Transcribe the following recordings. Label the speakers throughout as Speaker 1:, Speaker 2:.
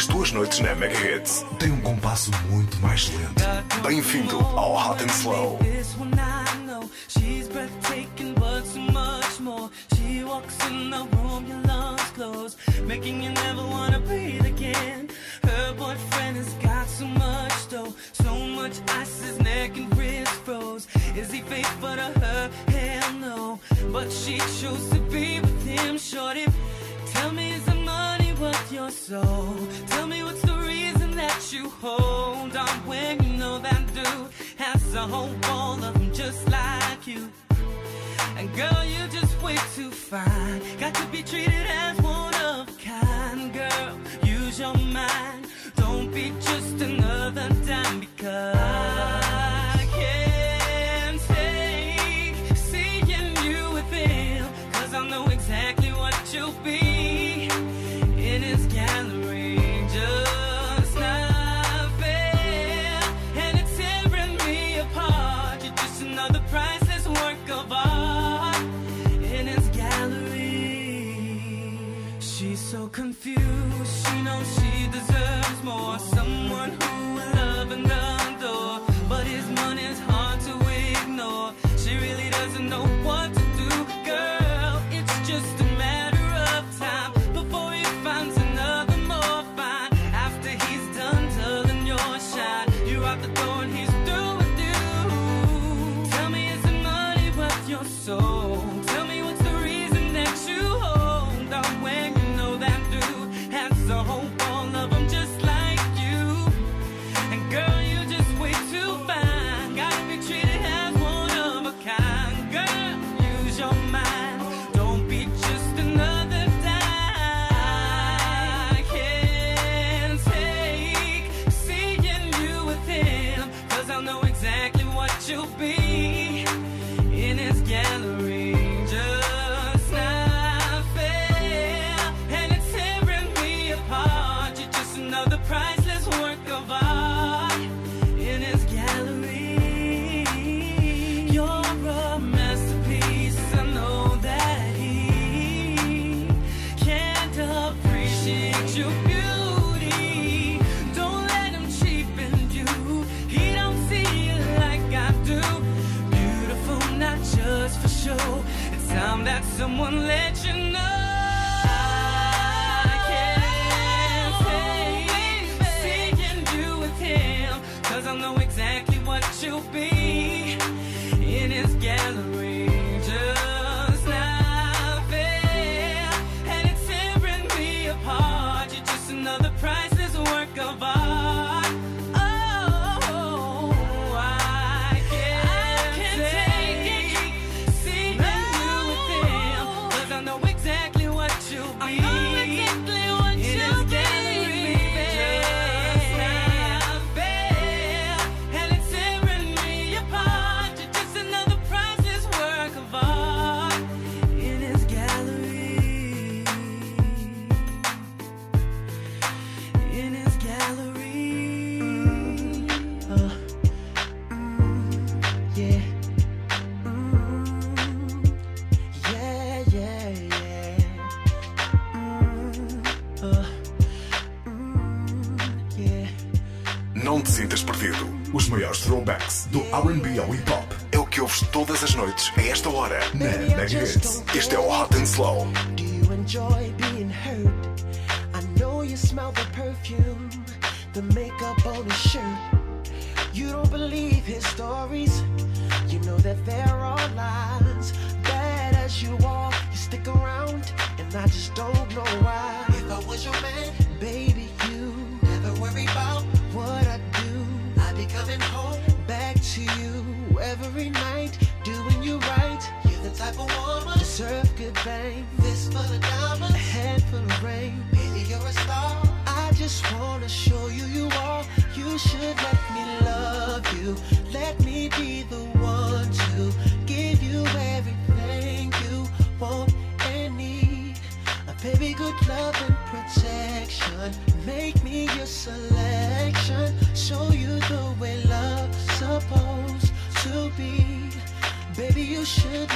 Speaker 1: as duas noites na Mega Hits têm um compasso muito mais lento. Bem-vindo ao Hot and Slow.
Speaker 2: Making you never wanna breathe again. Her boyfriend has got so much though, so much ice his neck and wrist froze. Is he faithful to her? Hell no. But she chose to be with him. Shorty, tell me. worth your soul. Tell me what's the reason that you hold on when you know that dude has a whole wall of them just like you. And girl, you're just way too fine. Got to be treated as one of kind. Girl, use your mind. Don't be just another dime because.
Speaker 1: maiores throwbacks do RB ao hip hop. É o que ouves todas as noites, a esta hora, na Nuggets. Este é o Hot and Slow.
Speaker 3: Do you enjoy being hurt? should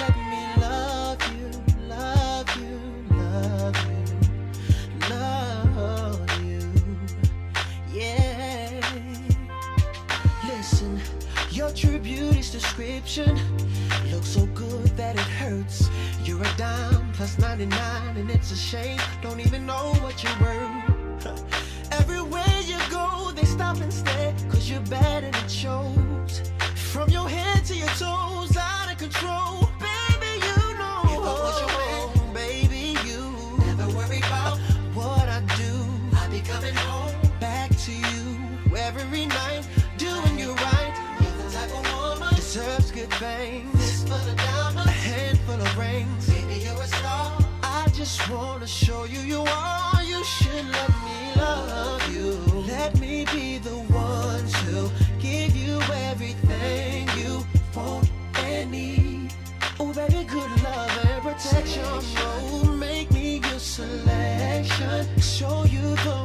Speaker 3: your
Speaker 4: make me your selection, show you the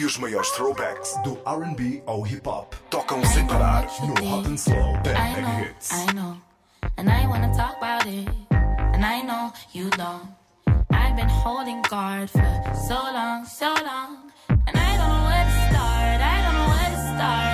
Speaker 1: e os maiores throwbacks. Do RB ou hip hop tocam sem parar no Hot and Slow. Da Mega Hits.
Speaker 5: I know, and I wanna talk about it, and I know you don't. I've been holding guard for so long, so long, and I don't know where to start, I don't know where to start.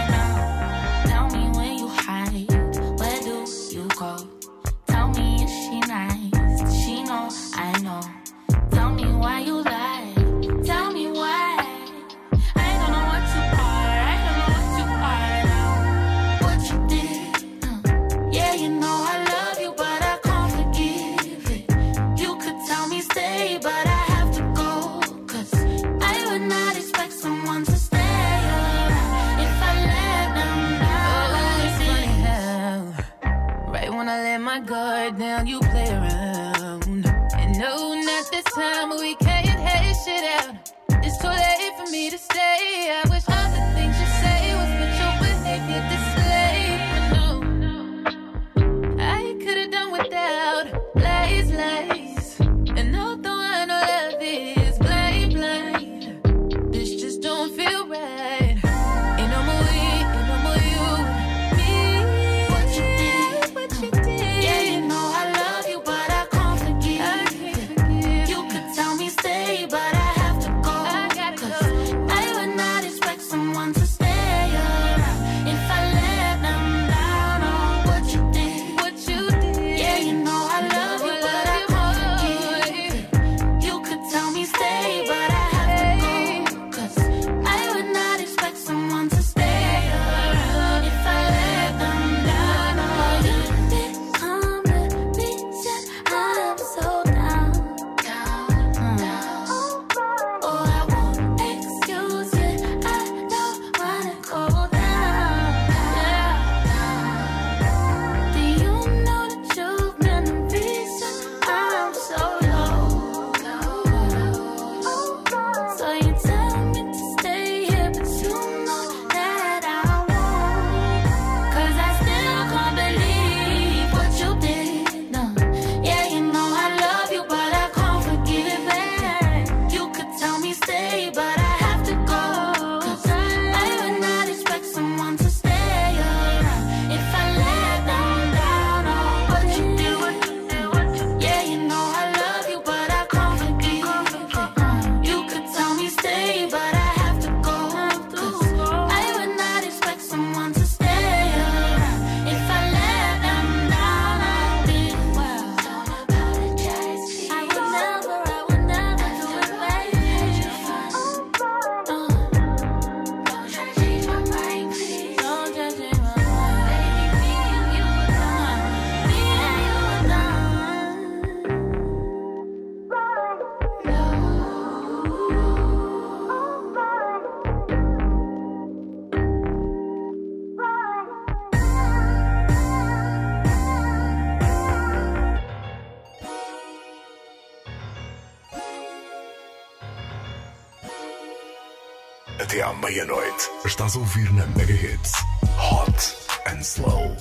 Speaker 6: Meia-noite. Estás a ouvir na Mega Hits Hot and Slow.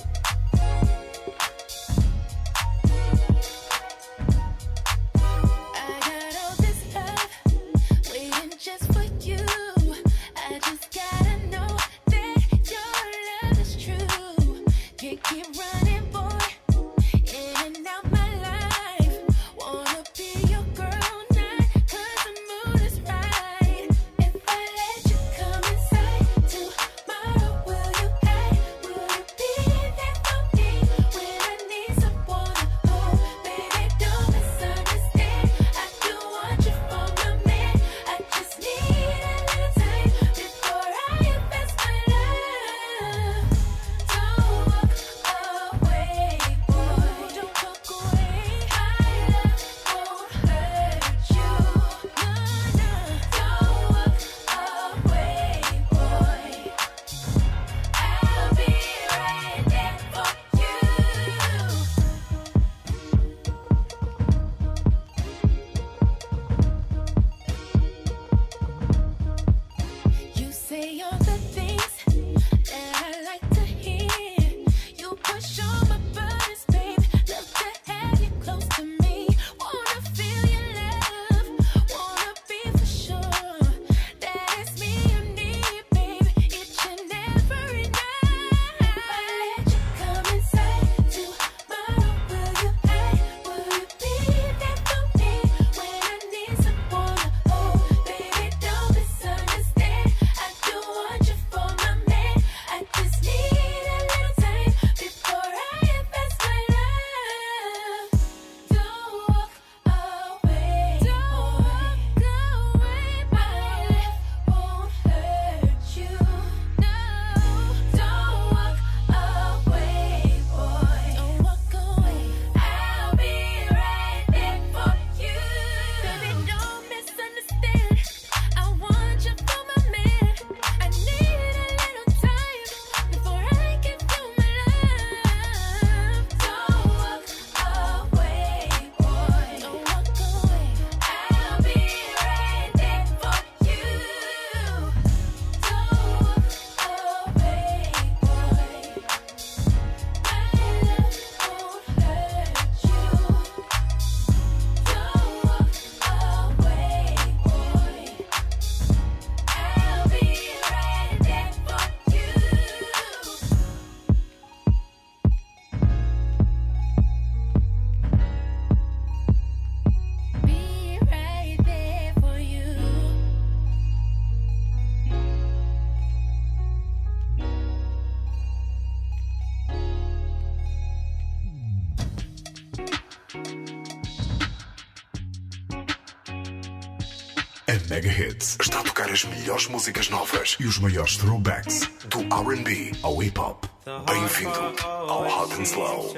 Speaker 6: As melhores músicas novas e os maiores throwbacks do RB ao hip hop. Bem-vindo ao Hot and Slow.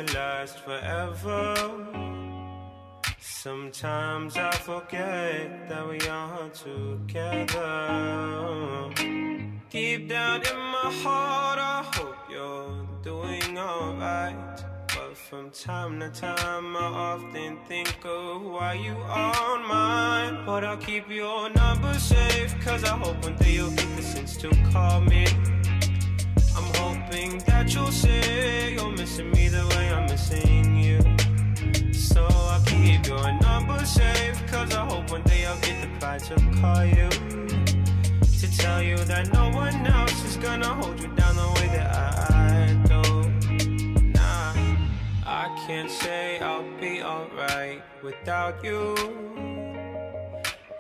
Speaker 6: Sometimes I forget that we are together. Deep down in my heart, I hope you're doing alright. From time to time, I often think of why you aren't mine. But I'll keep your number safe, cause I hope one day you'll get the sense to call me. I'm hoping that you'll say you're missing me the way I'm missing you. So I'll keep your number safe, cause I hope one day I'll get the pride to call you. To tell you that no one else is gonna hold you down the way that I do. Can't say I'll be alright without you.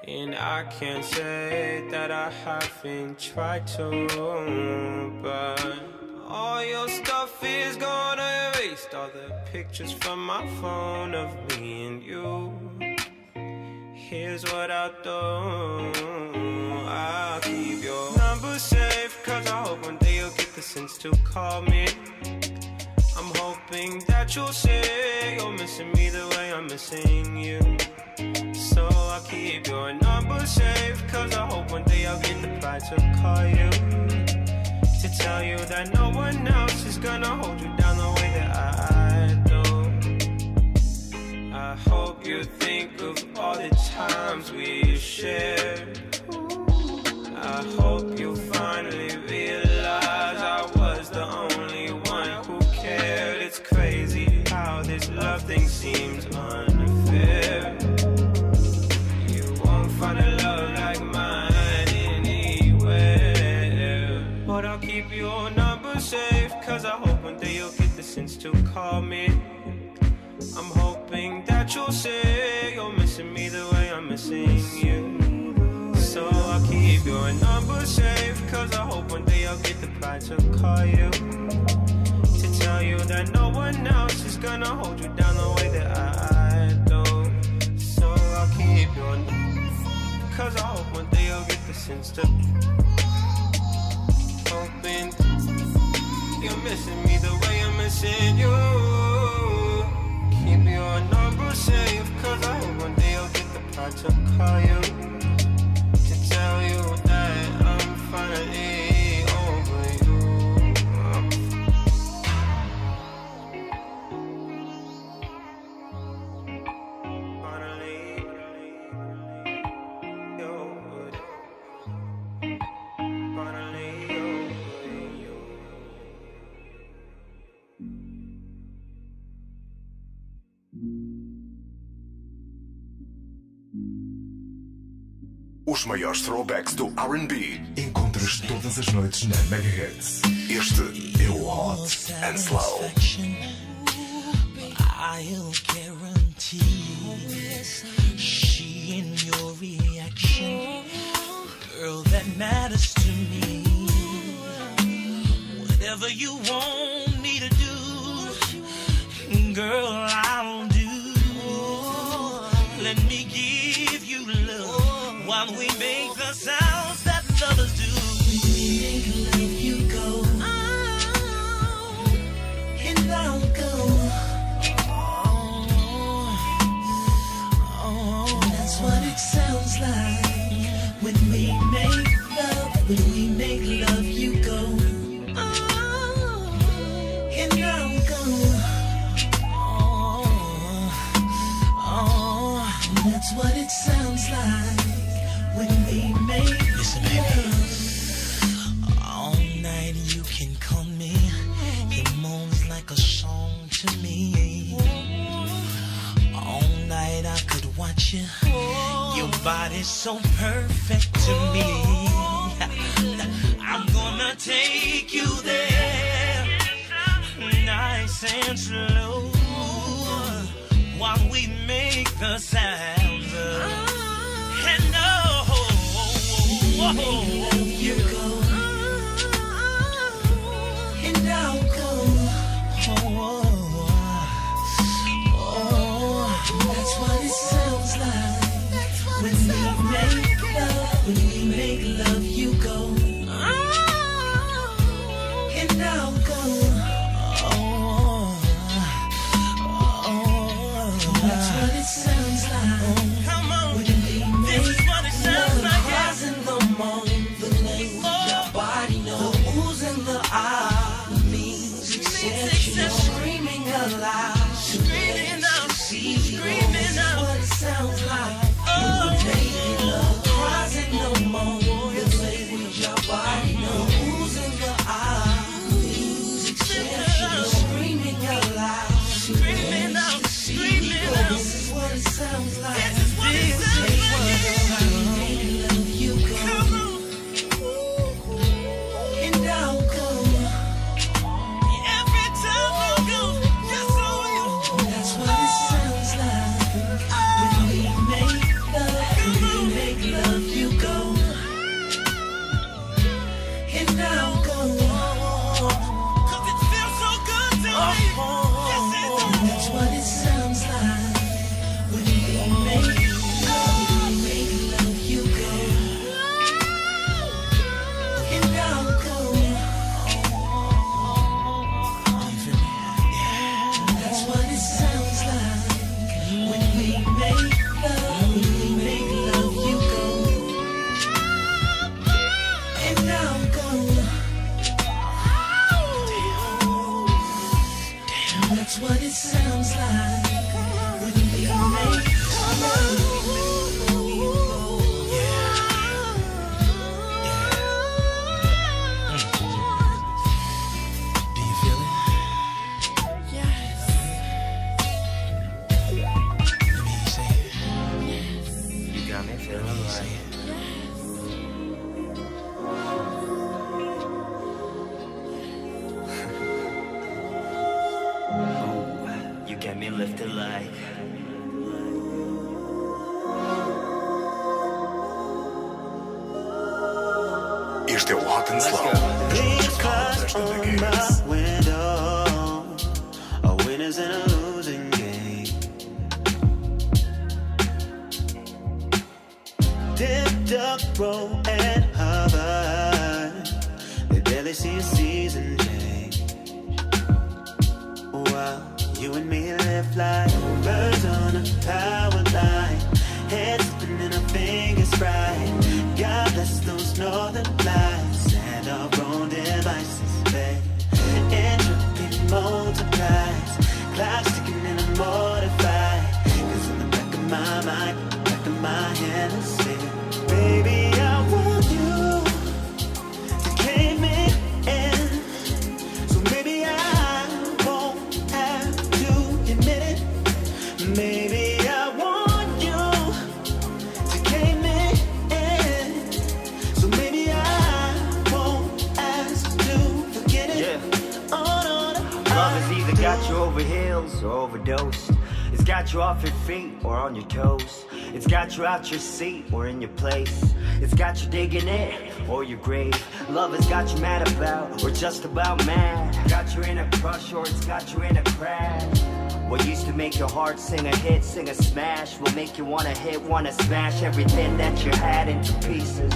Speaker 6: And I can't say that I haven't tried to, but all your stuff is gonna erase all the pictures from my phone of me and you. Here's what I'll do I'll keep your number safe, cause I hope one day you'll get the sense to call me. I'm hoping that you'll say you're missing me the way I'm missing you. So I'll keep your number safe, cause I hope one day I'll get the pride to call you. To tell you that no one else is gonna hold you down the way that I do. I hope you think of all the times we shared. I hope seems unfair. You won't find a love like mine anywhere. But I'll keep your number safe, cause I hope one day you'll get the sense to call me. I'm hoping that you'll say you're missing me the way I'm missing you. So I'll keep your number safe, cause I hope one day I'll get the pride to call you. Tell you that no one else is gonna hold you down the way that I do. So I'll keep your number, cause I hope one day you'll get the sense to hoping you're missing me the way I'm missing you. Keep your number safe, cause I hope one day I'll get the pride to call you.
Speaker 1: Os maiores throwbacks do RB encontras todas as noites na Megahertz. Este é o Hot and Slow.
Speaker 3: I'll guarantee she in your reaction, girl, that matters to me. Whatever you want me to do, girl, I'll we make the sounds Body's so perfect to me. I'm gonna take you there, nice and slow, while we make the sounds. And oh, you on your
Speaker 7: toes. It's got you out your seat or in your place. It's got you digging it or your grave. Love has got you mad about or just about mad. Got you in a crush or it's got you in a crash. What used to make your heart sing a hit, sing a smash, will make you wanna hit, wanna smash everything that you had into pieces.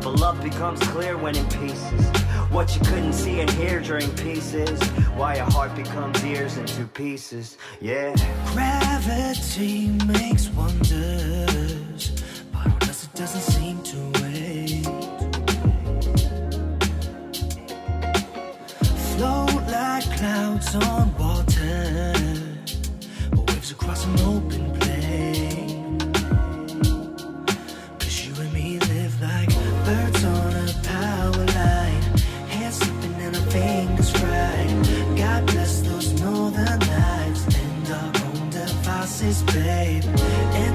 Speaker 7: But love becomes clear when in pieces. What you couldn't see and hear during pieces. Why your heart becomes ears in two pieces. Yeah.
Speaker 3: Gravity makes wonders, but us it doesn't seem to wait. Float like clouds on water, devices, babe. Entropy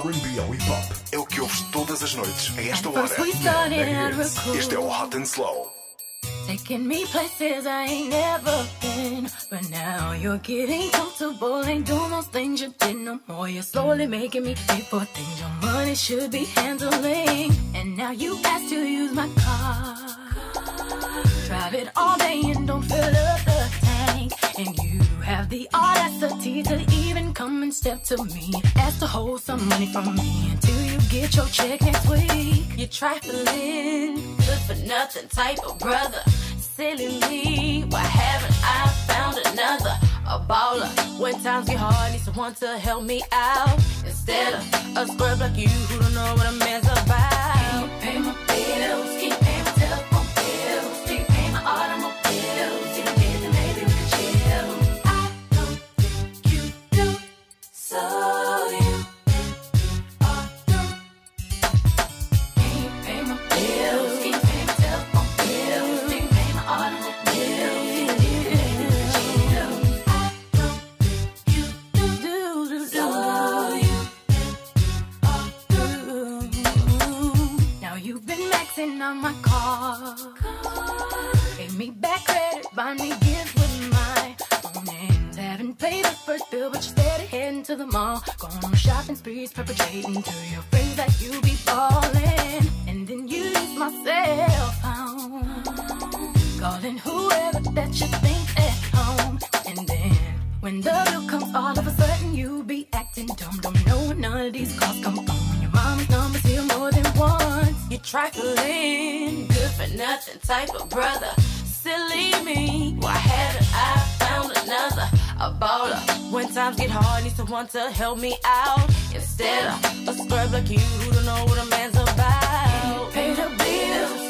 Speaker 1: R&B ao hip hop é o que ouves todas as noites a esta hora.
Speaker 8: First out cool.
Speaker 1: Este é o Hot and Slow.
Speaker 8: Taking me places I ain't never been. But now you're getting comfortable. Ain't doing those things you did no more. You're slowly making me pay for things your money should be handling. And now you ask to use my car. Drive it all day and don't fill up the tank. And you have the audacity to even come and step to me. Ask to hold some money from me until you get your check next week. You're trifling, good for nothing type of brother. Silly me, why haven't I found another? A baller. When times get hard, need someone to help me out. Instead of a scrub like you who don't know what a man's about. Can you pay my bills? On pills? Now you've been laxin' on my car. Pay me back credit, buy me gifts pay the first bill, but you steady heading to the mall. Going on shopping sprees, perpetrating to your friends that you be falling. And then use my cell phone. Calling whoever that you think at home. And then when the bill comes, all of a sudden you be acting dumb. Don't know none of these calls come on. Your mom's number's here more than once. You're trifling. Good for nothing type of brother. Silly me. Why haven't I found another? about her. When times get hard, need someone to help me out. Instead of a scrub like you who don't know what a man's about. Pay the bills.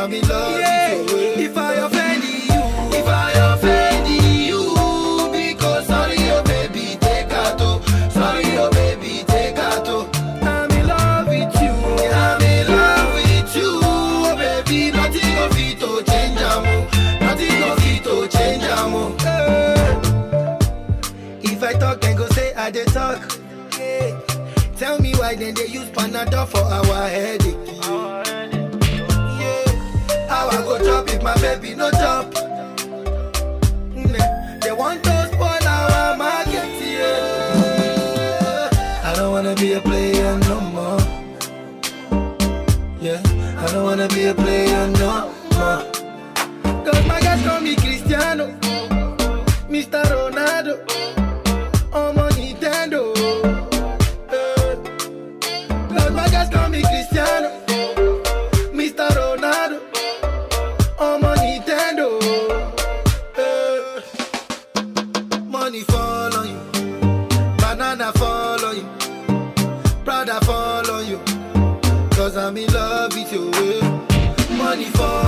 Speaker 9: I'm in love yeah. with you. If I offend you, if I offend you, because sorry, oh baby, take her to. Sorry, oh baby, take her to. I'm in love with you. I'm in love with you, oh baby. Nothing of it to change, amo. Oh. Nothing of it to change, amo. Yeah. Eh. If I talk and go say I did talk. Yeah. Tell me why then they use Panadol for our headache. chop if my baby no chop. Mm, eh. They want to spoil our market, yeah. I don't wanna be a player no more. Yeah, I don't wanna be a player no more. Cause my guys call me Cristiano, Mr. Ronaldo.
Speaker 10: 24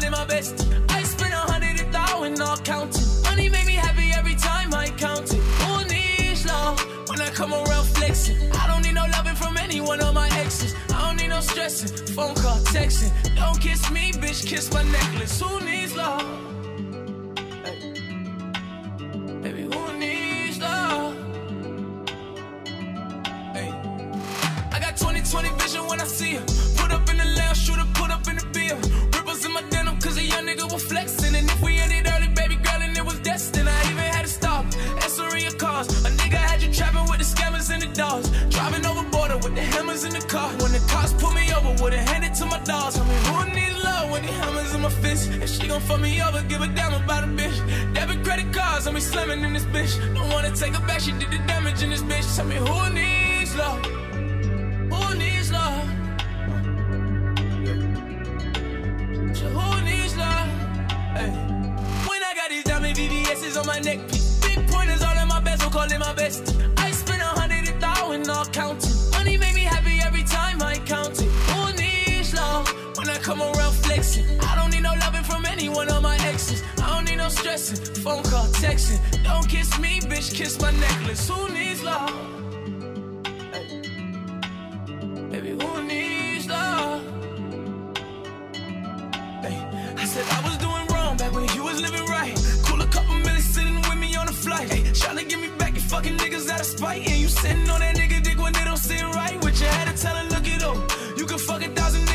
Speaker 10: calling my best. I spend a hundred a thousand, all counting. Money make me happy every time I count it. Who needs love? When I come around flexing, I don't need no loving from any one of my exes. I don't need no stressing, phone call, texting. Don't kiss me, bitch, kiss my necklace. Who needs love? Hey. Baby, who needs love? Hey. I got 2020 vision when I see her. Put up in the lounge, shooter, put hammers in the car. When the cops pull me over, would've handed to my dogs. I mean, who needs love with the hammers in my fist? If she gon' fuck me over, give a damn about a bitch. Debit credit cards, I'm be slamming in this bitch. Don't wanna take her back, she did the damage in this bitch. Tell me who needs love? Flexing, I don't need no loving from any one of my exes. I don't need no stressing, phone call, texting. Don't kiss me, bitch, kiss my necklace. Who needs love? Hey. Baby, who needs love? Hey, I said I was doing wrong back when you was living right. Cool a couple minutes sitting with me on a flight. Hey, tryna get me back, you fucking niggas out of spite. And you sitting on that nigga dick when they don't sit right. With your head to tell her, look it up. You can fuck a thousand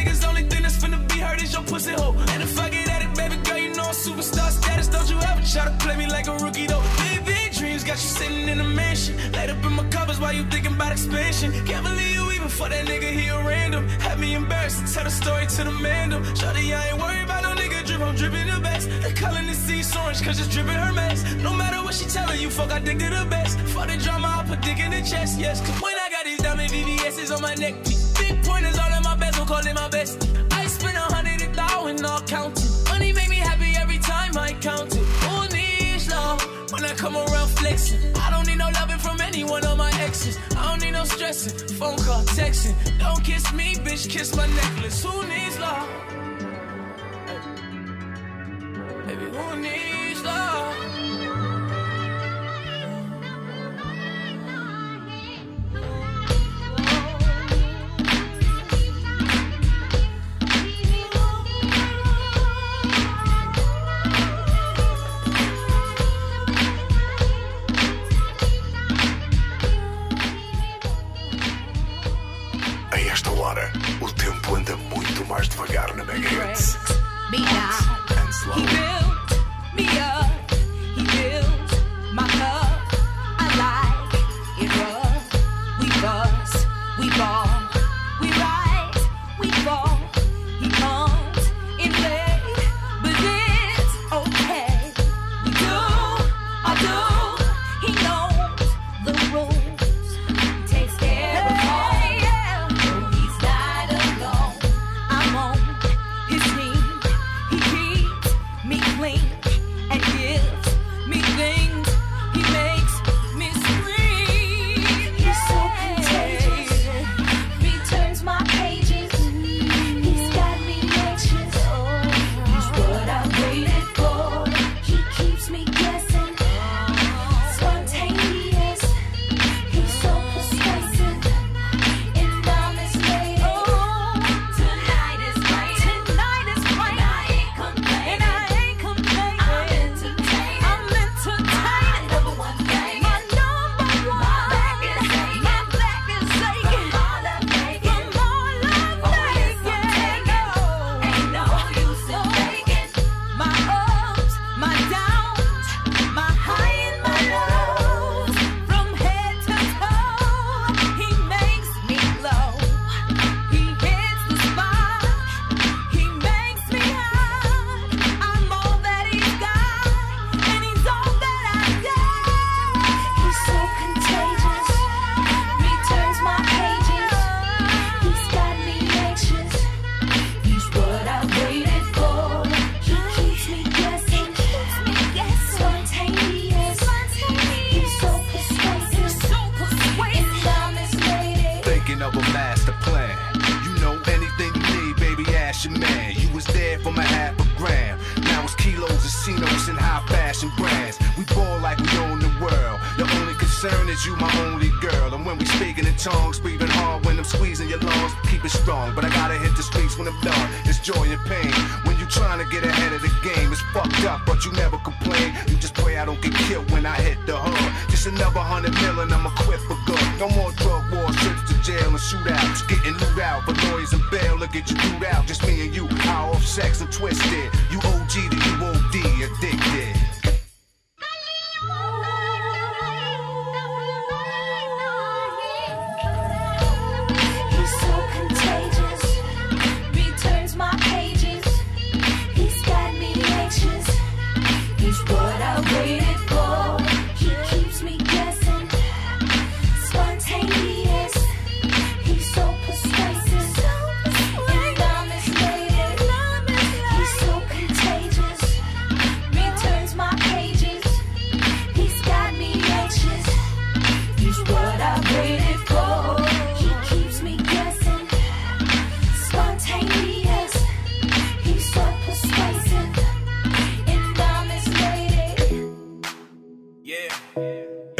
Speaker 10: pussy hole. And if I get at it, baby girl, you know I'm superstar status. Don't you ever try to play me like a rookie though. Big, big dreams got you sitting in a mansion. Laid up in my covers while you thinking about expansion. Can't believe you even for that nigga, he a random. Had me embarrassed to tell the story to the man. though. Shawty, I ain't worried about no nigga drip, I'm dripping the best. They calling this sea orange cause it's dripping her mess. No matter what she telling you, fuck, I dig to the best. For the drama, I put dick in the chest, yes. Cause when I got these diamond VVS's on my neck, big pointers all in my bezel, calling my best. Thousand, all counting. Money make me happy every time I count it. Who needs love? When I come around flexing, I don't need no loving from any one of my exes. I don't need no stressing, phone call, texting. Don't kiss me, bitch, kiss my necklace. Who needs love?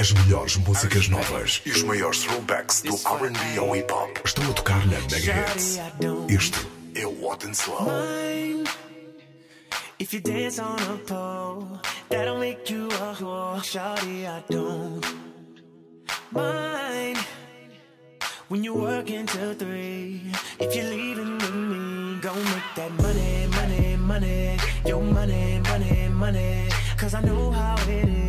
Speaker 1: As melhores músicas novas e os maiores throwbacks do R&B ao hip hop estão a tocar na Megahertz. Este é o Hot and Slow.
Speaker 3: If you dance on a pole, that'll make you a whore. Shawty, I don't mind when you work until three. If you're leaving with me, go make that money, money, money. Your money, money, money. Cause I know how it is.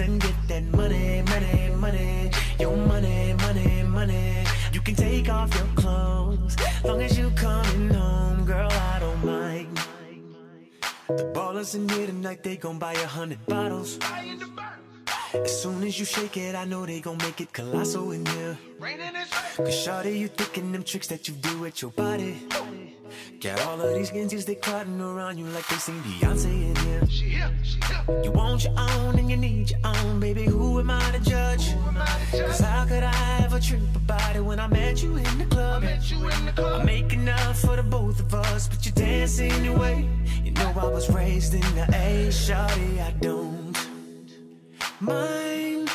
Speaker 3: And get that money, money, money. Your money, money, money. You can take off your clothes. Long as you coming home, girl, I don't mind. The ballers in here tonight, they gon' buy a hundred bottles. As soon as you shake it, I know they gon' make it colossal in here. Cause shawty, you thinking them tricks that you do with your body. Got all of these skinsies, they crowding around you like they seen Beyonce in here. You want your own and you need your own, baby. Who am I to judge? Cause how could I ever trip about it when I met you in the club? I make enough for the both of us, but you dance anyway. You know I was raised in the A, shawty, I don't mind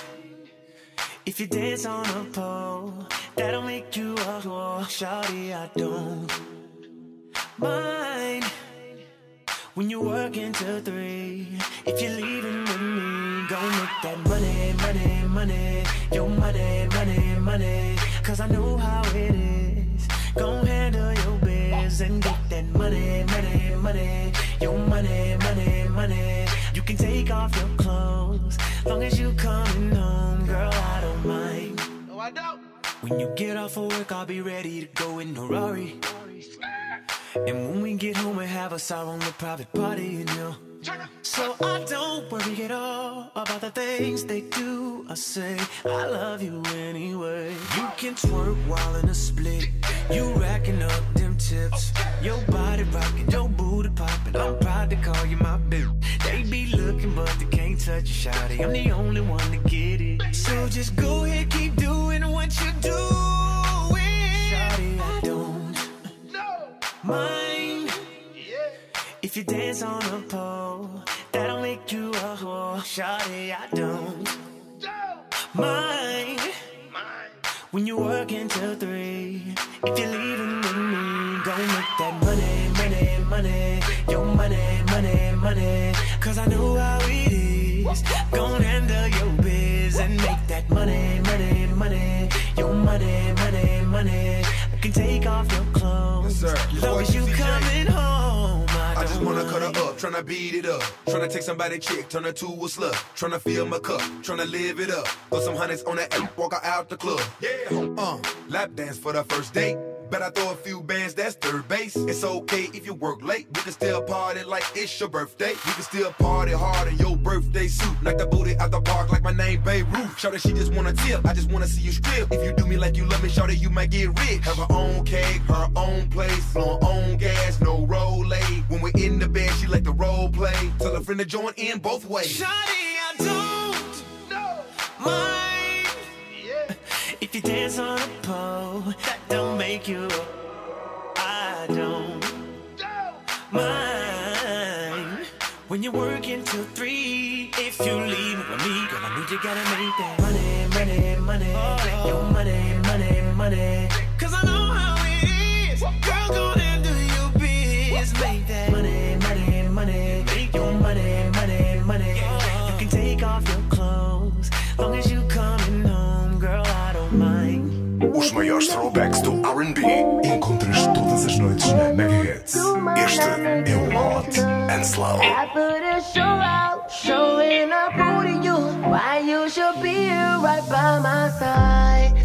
Speaker 3: if you dance on a pole. That'll make you a whore, shawty, I don't mind when you work until three. If you're leaving with me, go make that money, money, money. Your money, money, money. Cause I know how it is. Go handle your biz and get that money, money, money. Your money, money, money. Take off your clothes. Long as you coming home, girl, I don't mind.
Speaker 9: No, I don't.
Speaker 3: When you get off of work, I'll be ready to go in a Rari. And when we get home, we have us our own little private party, you know. So I don't worry at all about the things they do or say. I love you anyway. You can twerk while in a split. You racking up them tips. Your body rocking, your booty popping. I'm proud to call you my bitch. They be looking, but they can't touch you, shawty. I'm the only one to get it. So just go ahead, keep doing what you doing. Mind if you dance on a pole. That'll make you a whore. Shawty, I don't mind when you work until three. If you're leaving with me, go make that money, money, money. Your money, money, money. Cause I know how it is. Go handle your biz and make that money, money, money. Your money, money, money. I take off your clothes.
Speaker 11: Yes, sir.
Speaker 3: Long as you
Speaker 11: Boy,
Speaker 3: coming home, I,
Speaker 11: I just wanna cut her up, tryna beat it up. Tryna take somebody chick, turn her to a slut. Tryna fill my cup, tryna live it up. Throw some hundreds on that ape, walk her out the club. Yeah, uh, lap dance for the first date. Bet I throw a few bands, that's third base. It's okay if you work late. We can still party like it's your birthday. We can still party hard in your birthday suit. Like the booty out the park, like my name Babe Ruth. Shout she just wanna tip. I just wanna see you strip. If you do me like you love me, shout you might get rich. Have her own cake, her own place, blowing own gas, no roll When we're in the bed, she like the role play. Tell her friend to join in both ways.
Speaker 3: Shawty, I don't mind you dance on a pole, that don't make you. I don't mind when you're working till three. If you leave with me, girl, I need you gotta make that money, money, money, oh. your money, money, money. Cause I know how it is, girl. Go.
Speaker 1: maiores throwbacks do RB. Encontras todas as noites na Megahertz. Este é o Hot and Slow.
Speaker 12: Show out, showing up who to you. Why you should be here right by my side.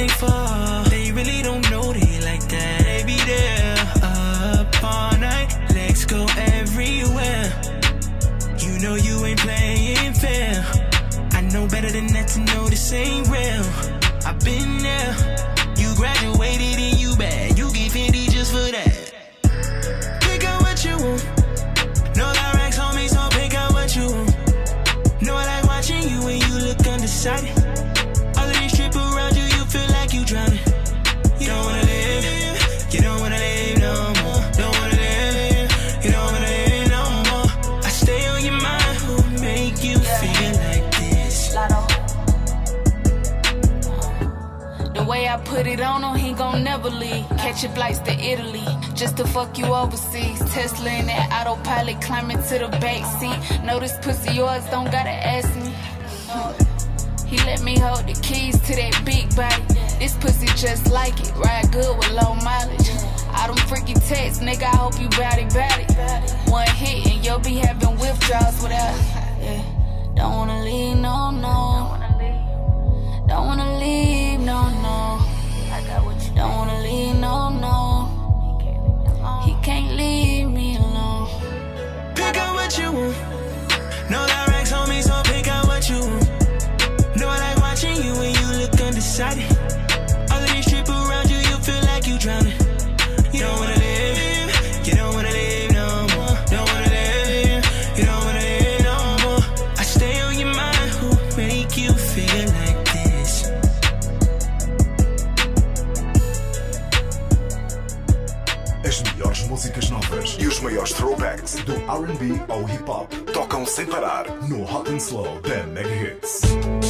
Speaker 2: They fall. They really don't know they like that. They be there up all night. Legs go everywhere. You know you ain't playing fair. I know better than that to know this ain't real. I've been there.
Speaker 5: It on him, he gon' never leave. Catching flights to Italy, just to fuck you overseas. Tesla in that autopilot, climbing to the back seat. Know this pussy yours, don't gotta ask me. He let me hold the keys to that big body. This pussy just like it, ride good with low mileage. All them freaky texts, nigga, I hope you bout it. One hit and you'll be having withdrawals without. Yeah. Don't wanna leave, no, no. Don't wanna leave, no, no. Don't wanna leave, no, no. He can't leave me alone.
Speaker 2: Pick out what you want. No racks on me, so pick out what you want. Know I like watching you when you look undecided.
Speaker 1: Músicas novas e os maiores throwbacks do RB ao hip hop tocam sem parar no Hot and Slow da Mega Hits.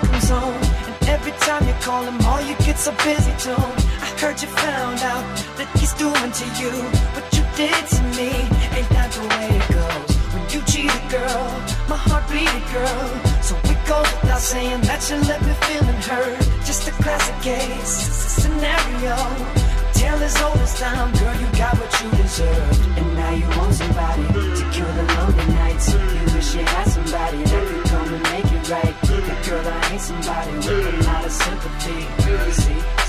Speaker 3: Comes home. And every time you call him, all you get's a busy tone. I heard you found out that he's doing to you what you did to me. Ain't that the way it goes? When you cheat a girl. My heart beat a girl. So it goes without saying that you left me feeling hurt. Just a classic case, scenario. Tale as old as time, girl, you got what you deserved. And now you want somebody to kill the lonely nights. You wish you had somebody that could come and make it right. But girl, I ain't somebody with a lot of sympathy. See?